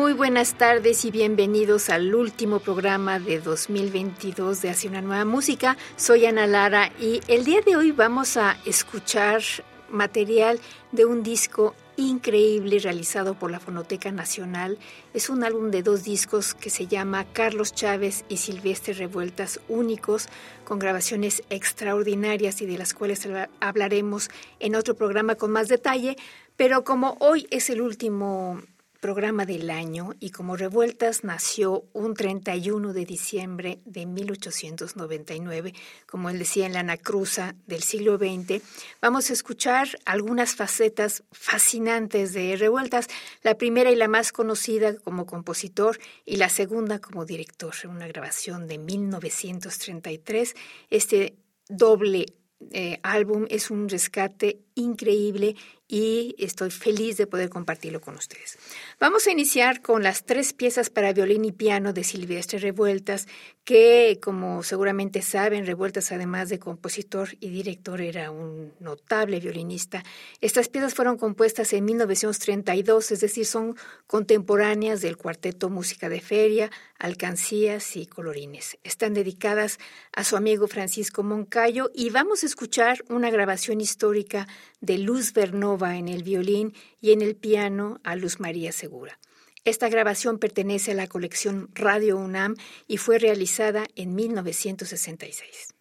Muy buenas tardes y bienvenidos al último programa de 2022 de Hacia una nueva música. Soy Ana Lara y el día de hoy vamos a escuchar material de un disco increíble realizado por la Fonoteca Nacional. Es un álbum de dos discos que se llama Carlos Chávez y Silvestre Revueltas Únicos, con grabaciones extraordinarias y de las cuales hablaremos en otro programa con más detalle. Pero como hoy es el último programa del año y como Revueltas nació un 31 de diciembre de 1899, como él decía en la Anacruza del siglo XX, vamos a escuchar algunas facetas fascinantes de Revueltas, la primera y la más conocida como compositor y la segunda como director, una grabación de 1933, este doble eh, álbum es un rescate increíble y estoy feliz de poder compartirlo con ustedes. Vamos a iniciar con las tres piezas para violín y piano de Silvestre Revueltas, que como seguramente saben, Revueltas además de compositor y director era un notable violinista. Estas piezas fueron compuestas en 1932, es decir, son contemporáneas del cuarteto Música de Feria, Alcancías y Colorines. Están dedicadas a su amigo Francisco Moncayo y vamos a escuchar una grabación histórica de Luz Vernova en el violín y en el piano a Luz María Segura. Esta grabación pertenece a la colección Radio UNAM y fue realizada en 1966.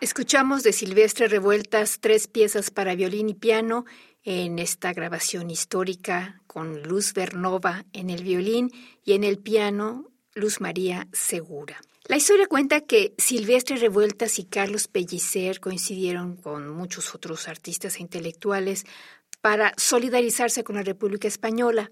Escuchamos de Silvestre Revueltas tres piezas para violín y piano en esta grabación histórica con Luz Bernova en el violín y en el piano Luz María Segura. La historia cuenta que Silvestre Revueltas y Carlos Pellicer coincidieron con muchos otros artistas e intelectuales para solidarizarse con la República Española.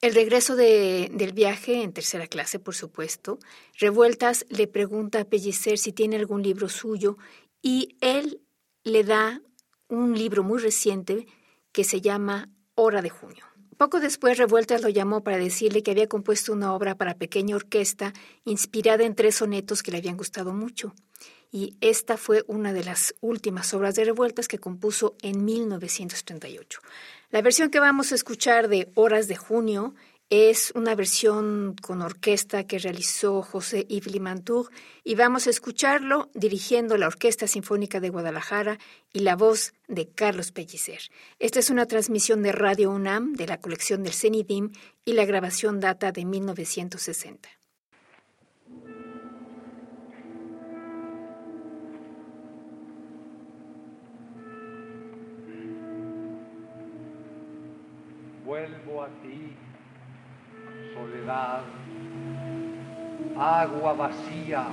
El regreso del viaje, en tercera clase, por supuesto, Revueltas le pregunta a Pellicer si tiene algún libro suyo y él le da un libro muy reciente que se llama Hora de Junio. Poco después Revueltas lo llamó para decirle que había compuesto una obra para pequeña orquesta inspirada en tres sonetos que le habían gustado mucho. Y esta fue una de las últimas obras de Revueltas que compuso en 1938. La versión que vamos a escuchar de Horas de Junio es una versión con orquesta que realizó José Yves Limantour y vamos a escucharlo dirigiendo la Orquesta Sinfónica de Guadalajara y la voz de Carlos Pellicer. Esta es una transmisión de Radio UNAM de la colección del CENIDIM y la grabación data de 1960. Vuelvo a ti agua vacía,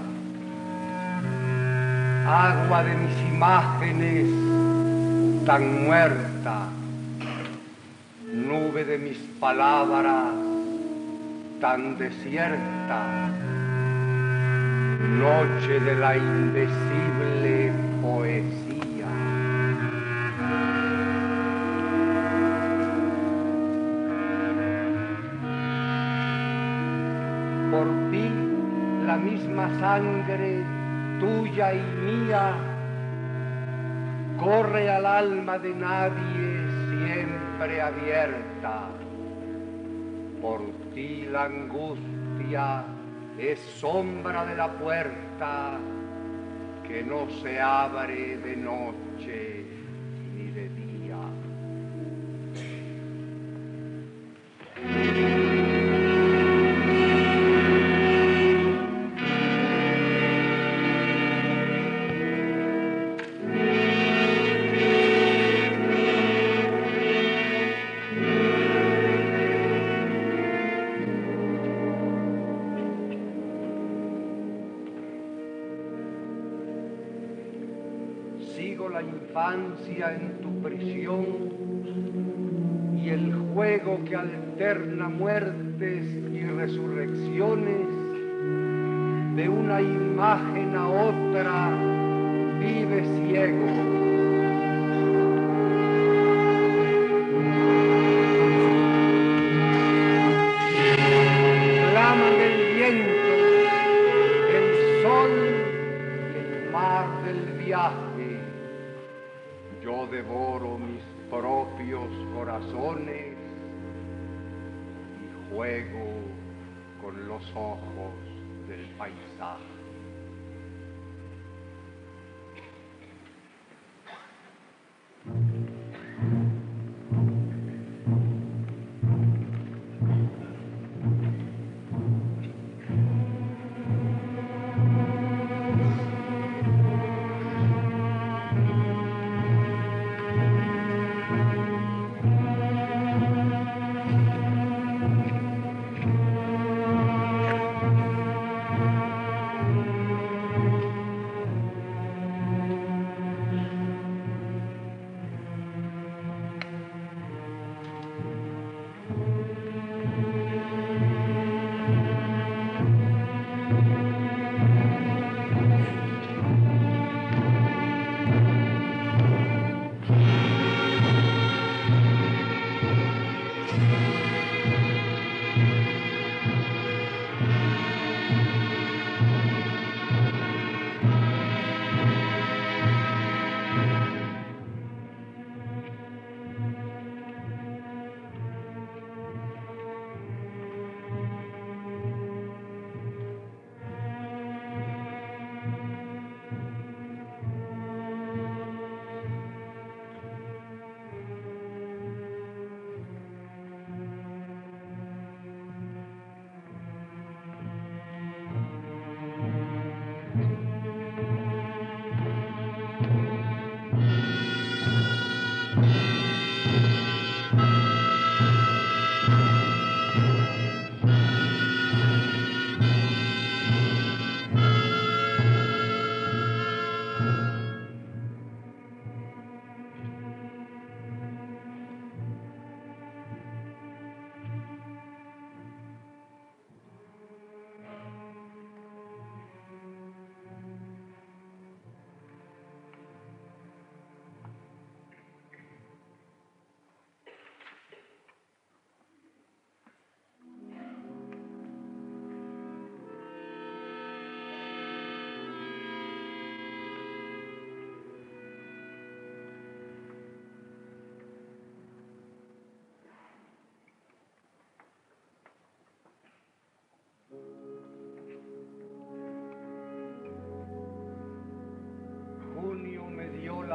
agua de mis imágenes tan muerta, nube de mis palabras tan desierta, noche de la indecible poesía. Por ti la misma sangre tuya y mía corre al alma de nadie siempre abierta. Por ti la angustia es sombra de la puerta que no se abre de noche y el juego que alterna muertes y resurrecciones de una imagen a otra vive ciego. Corazones y juego con los ojos del paisaje.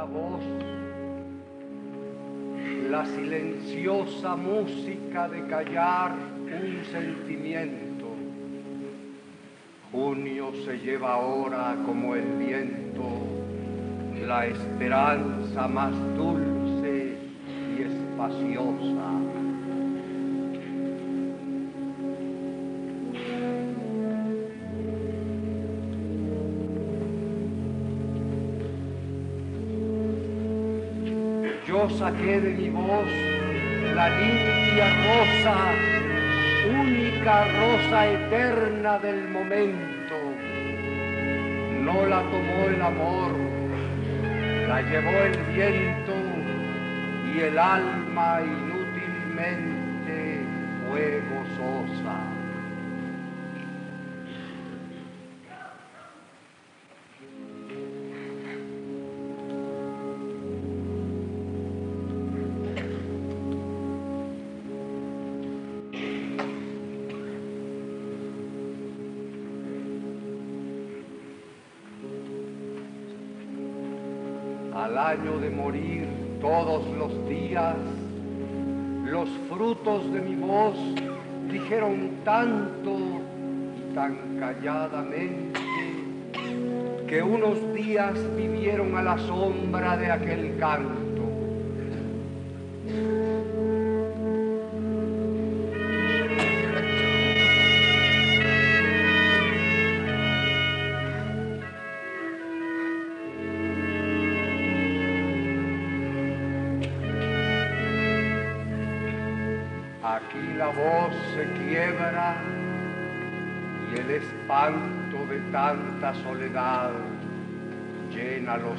voz, la silenciosa música de callar un sentimiento. Junio se lleva ahora como el viento la esperanza más dulce y espaciosa. Saqué de mi voz la limpia rosa, única rosa eterna del momento. No la tomó el amor, la llevó el viento y el alma inútilmente fue gozosa. Al año de morir todos los días, los frutos de mi voz dijeron tanto y tan calladamente que unos días vivieron a la sombra de aquel canto. Espanto de tanta soledad llena los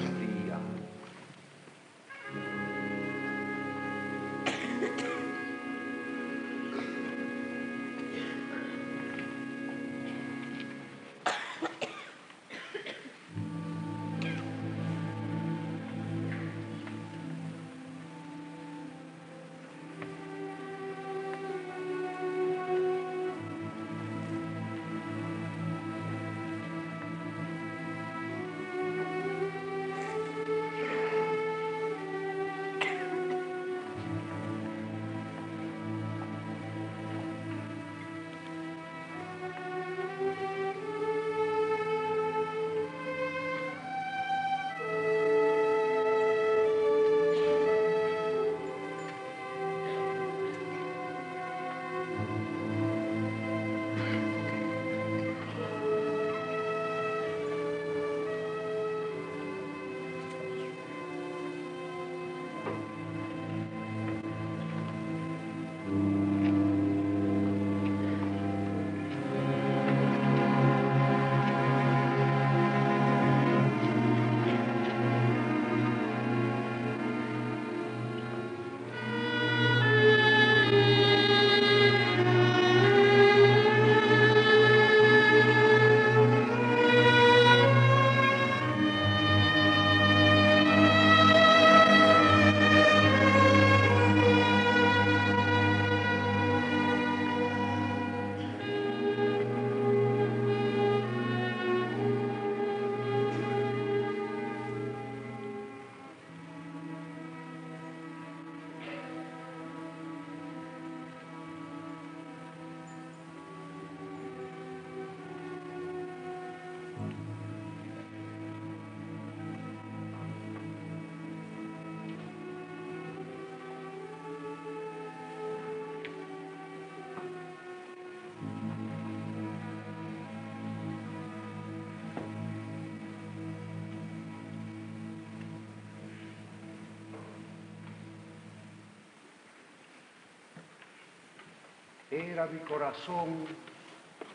Era mi corazón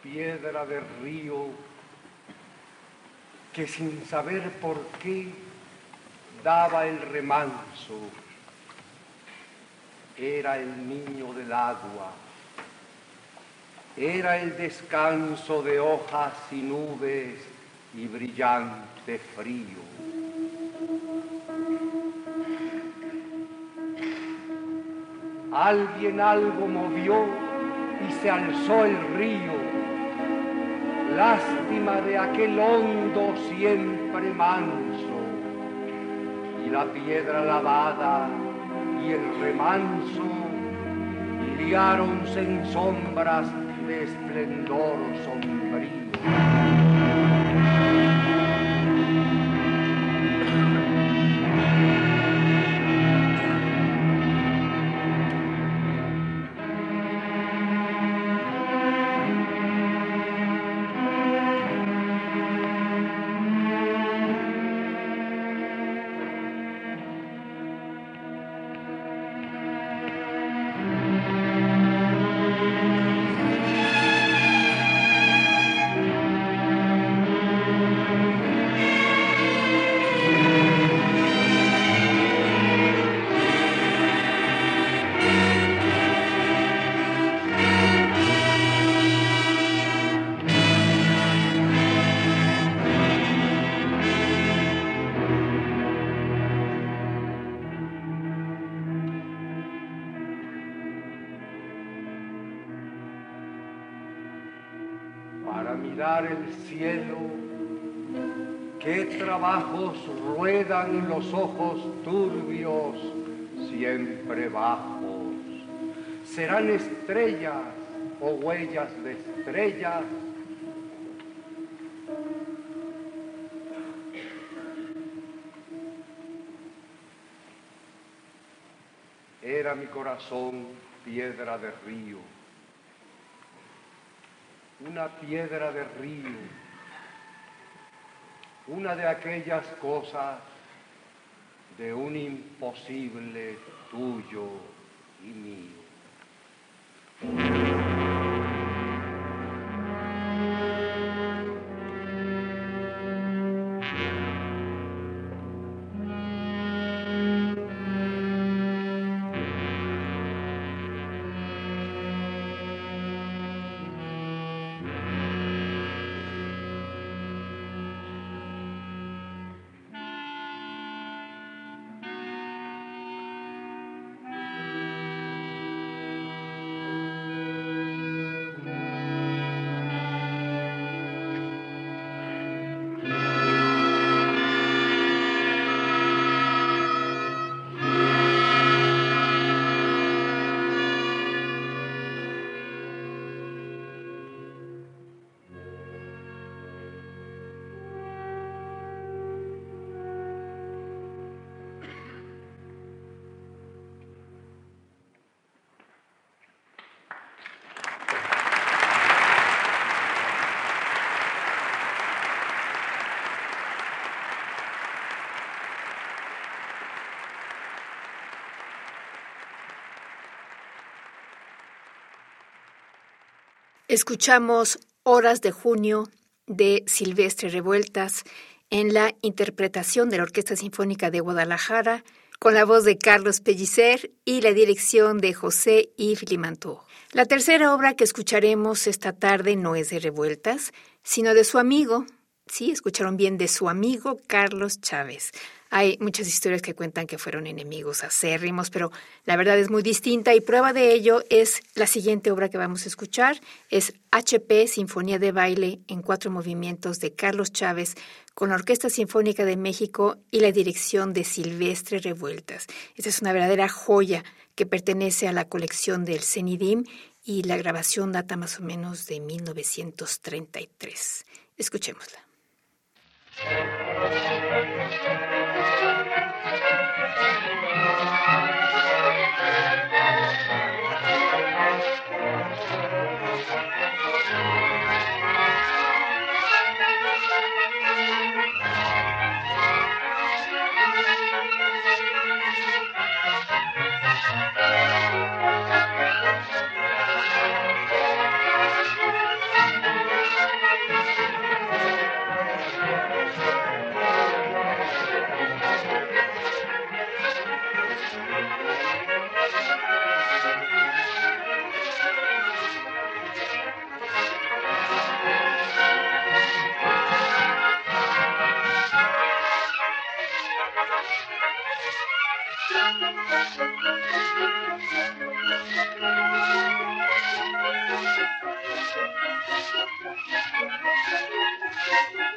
piedra de río que sin saber por qué daba el remanso. Era el niño del agua. Era el descanso de hojas y nubes y brillante frío. Alguien algo movió y se alzó el río. Lástima de aquel hondo siempre manso y la piedra lavada y el remanso liáronse en sombras de esplendor sombrío. Los ojos turbios, siempre bajos. Serán estrellas o huellas de estrellas. Era mi corazón piedra de río una piedra de río, una de aquellas cosas de un imposible tuyo y mío. Escuchamos Horas de Junio de Silvestre Revueltas en la interpretación de la Orquesta Sinfónica de Guadalajara con la voz de Carlos Pellicer y la dirección de José Yves Limantour. La tercera obra que escucharemos esta tarde no es de Revueltas, sino de su amigo, sí, escucharon bien, de su amigo Carlos Chávez. Hay muchas historias que cuentan que fueron enemigos acérrimos, pero la verdad es muy distinta y prueba de ello es la siguiente obra que vamos a escuchar. Es HP, Sinfonía de Baile en cuatro movimientos de Carlos Chávez con la Orquesta Sinfónica de México y la dirección de Silvestre Revueltas. Esta es una verdadera joya que pertenece a la colección del CENIDIM y la grabación data más o menos de 1933. Escuchémosla. Thank you.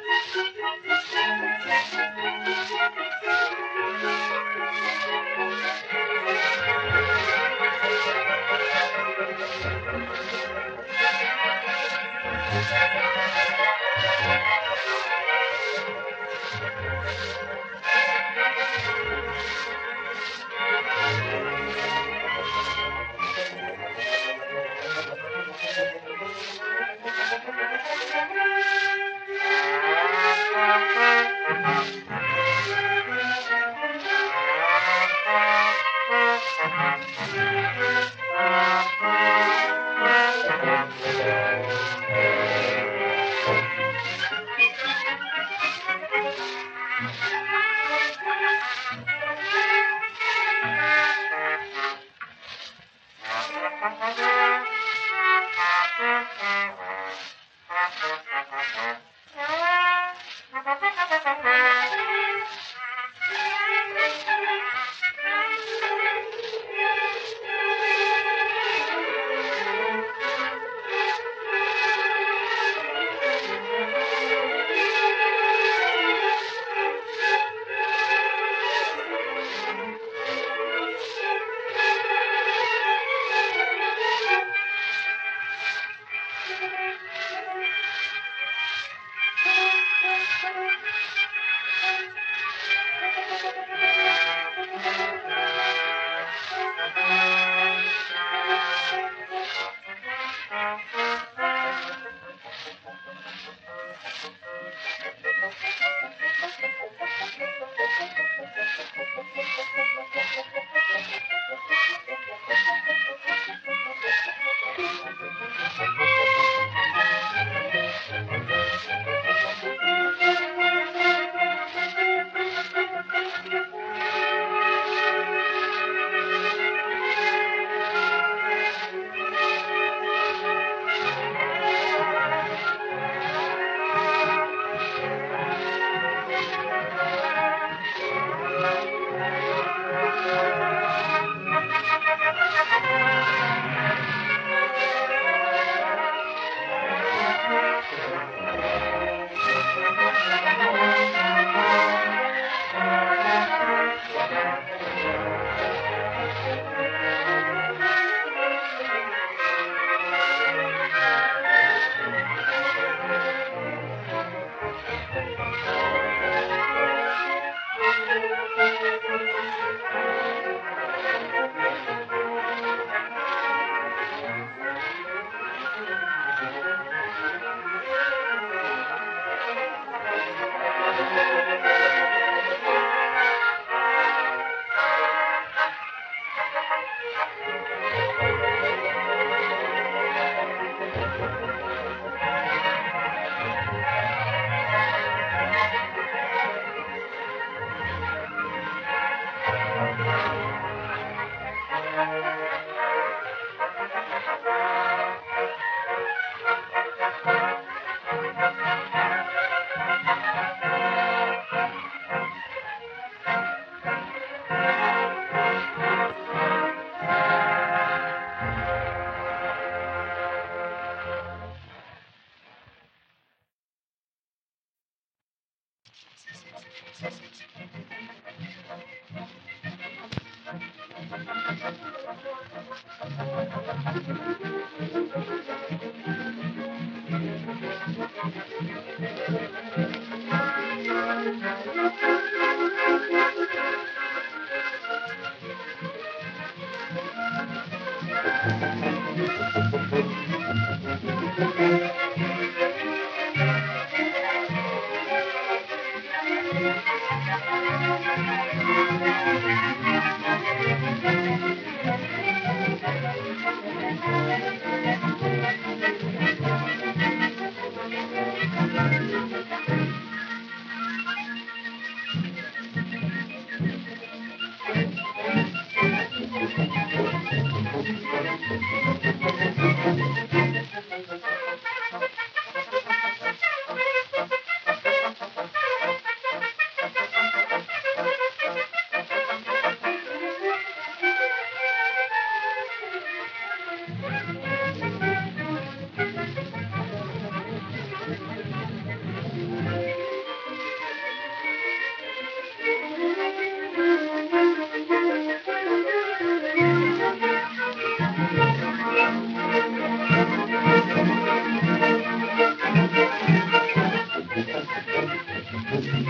Thank you.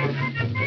Thank you.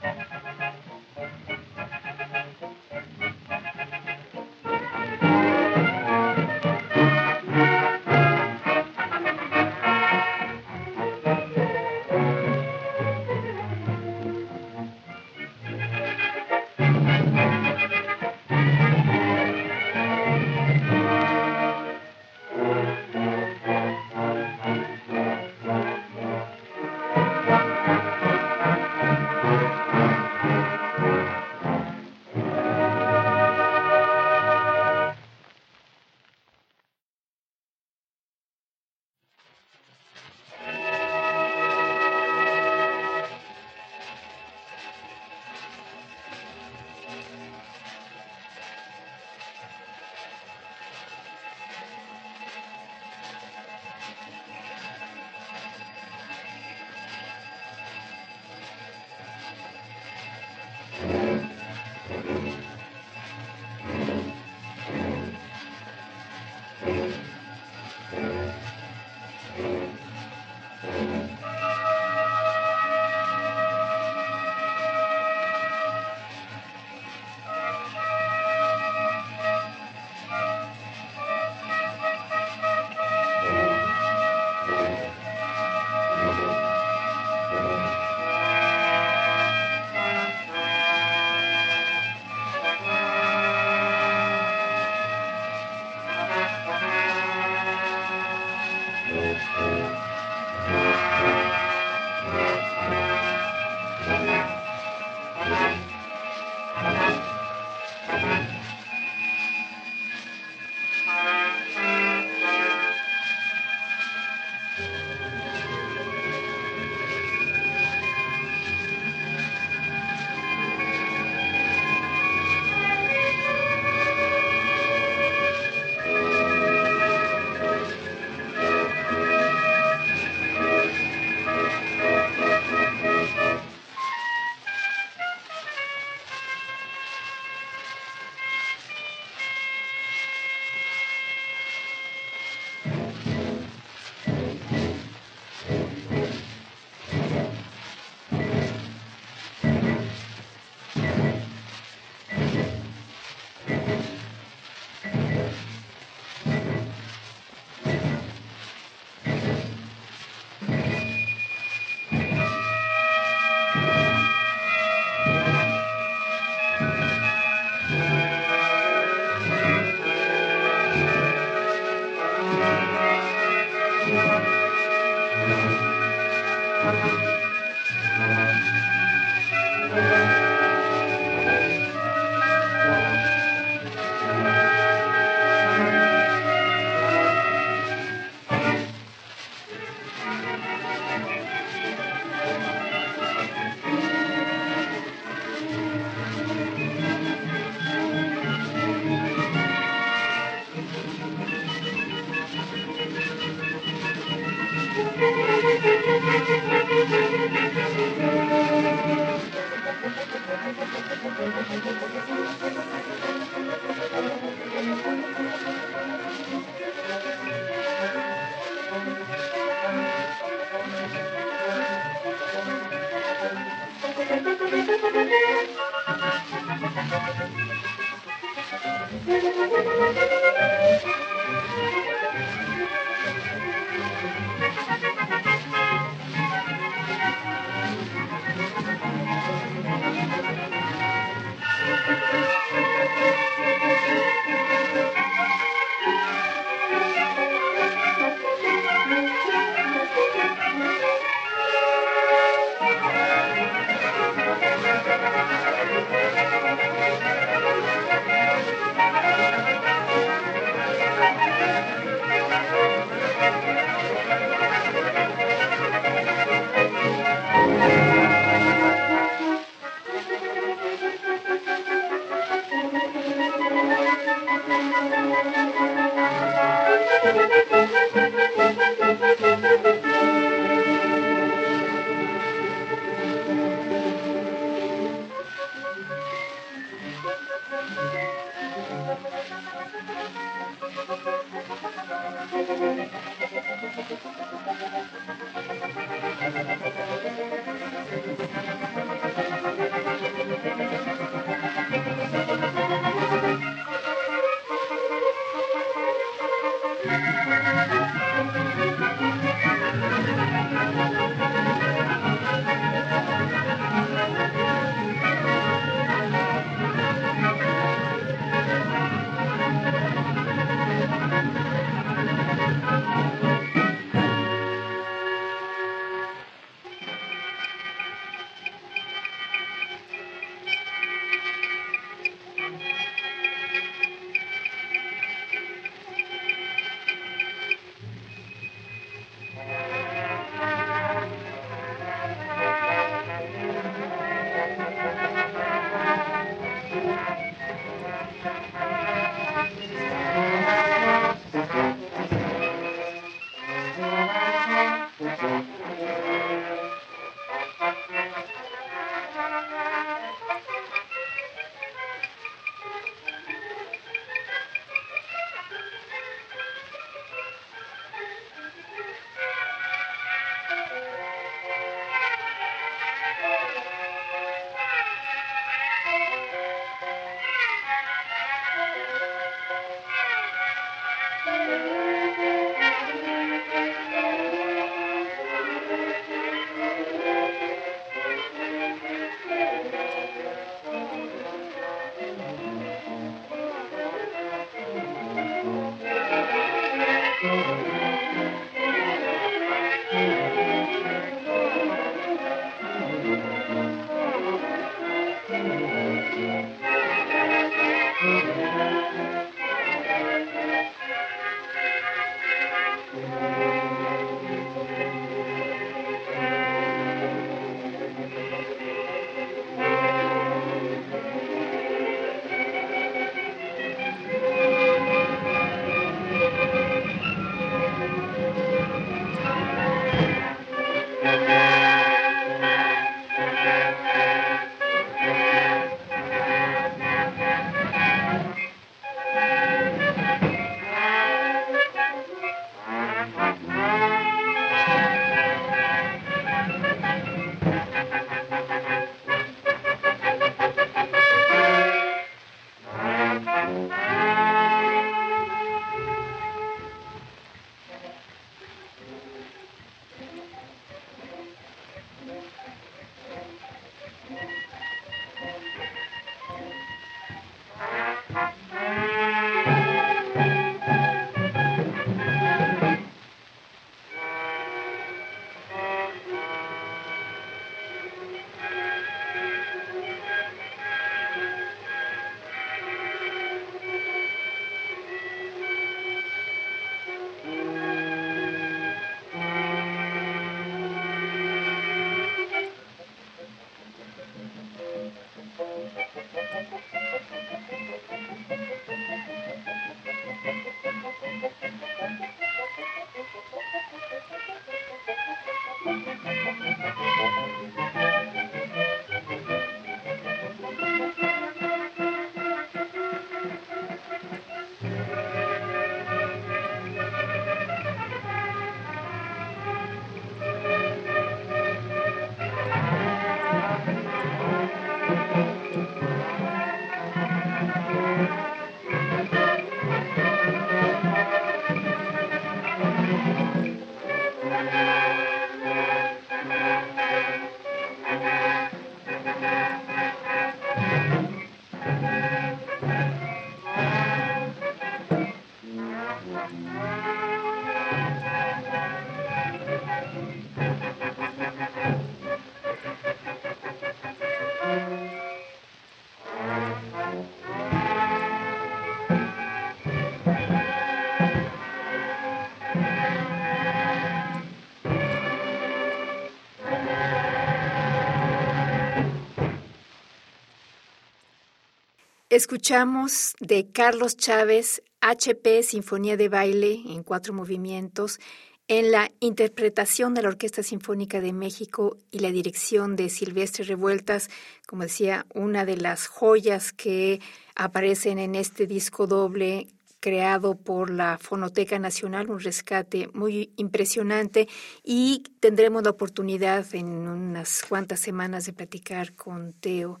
Escuchamos de Carlos Chávez, HP Sinfonía de Baile en cuatro movimientos, en la interpretación de la Orquesta Sinfónica de México y la dirección de Silvestre Revueltas, como decía, una de las joyas que aparecen en este disco doble creado por la Fonoteca Nacional, un rescate muy impresionante y tendremos la oportunidad en unas cuantas semanas de platicar con Teo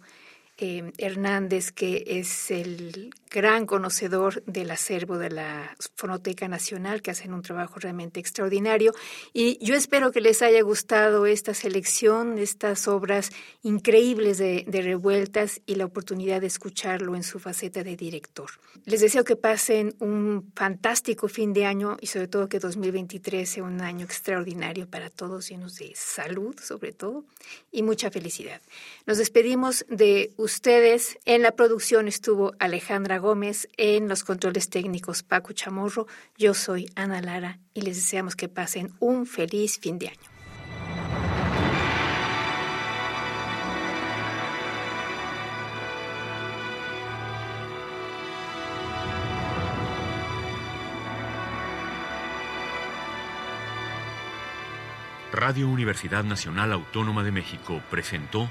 eh, Hernández, que es el gran conocedor del acervo de la Fonoteca Nacional, que hacen un trabajo realmente extraordinario. Y yo espero que les haya gustado esta selección, estas obras increíbles de, de revueltas y la oportunidad de escucharlo en su faceta de director. Les deseo que pasen un fantástico fin de año y sobre todo que 2023 sea un año extraordinario para todos, llenos de salud sobre todo y mucha felicidad. Nos despedimos de ustedes. En la producción estuvo Alejandra Gómez, en los controles técnicos Paco Chamorro. Yo soy Ana Lara y les deseamos que pasen un feliz fin de año. Radio Universidad Nacional Autónoma de México presentó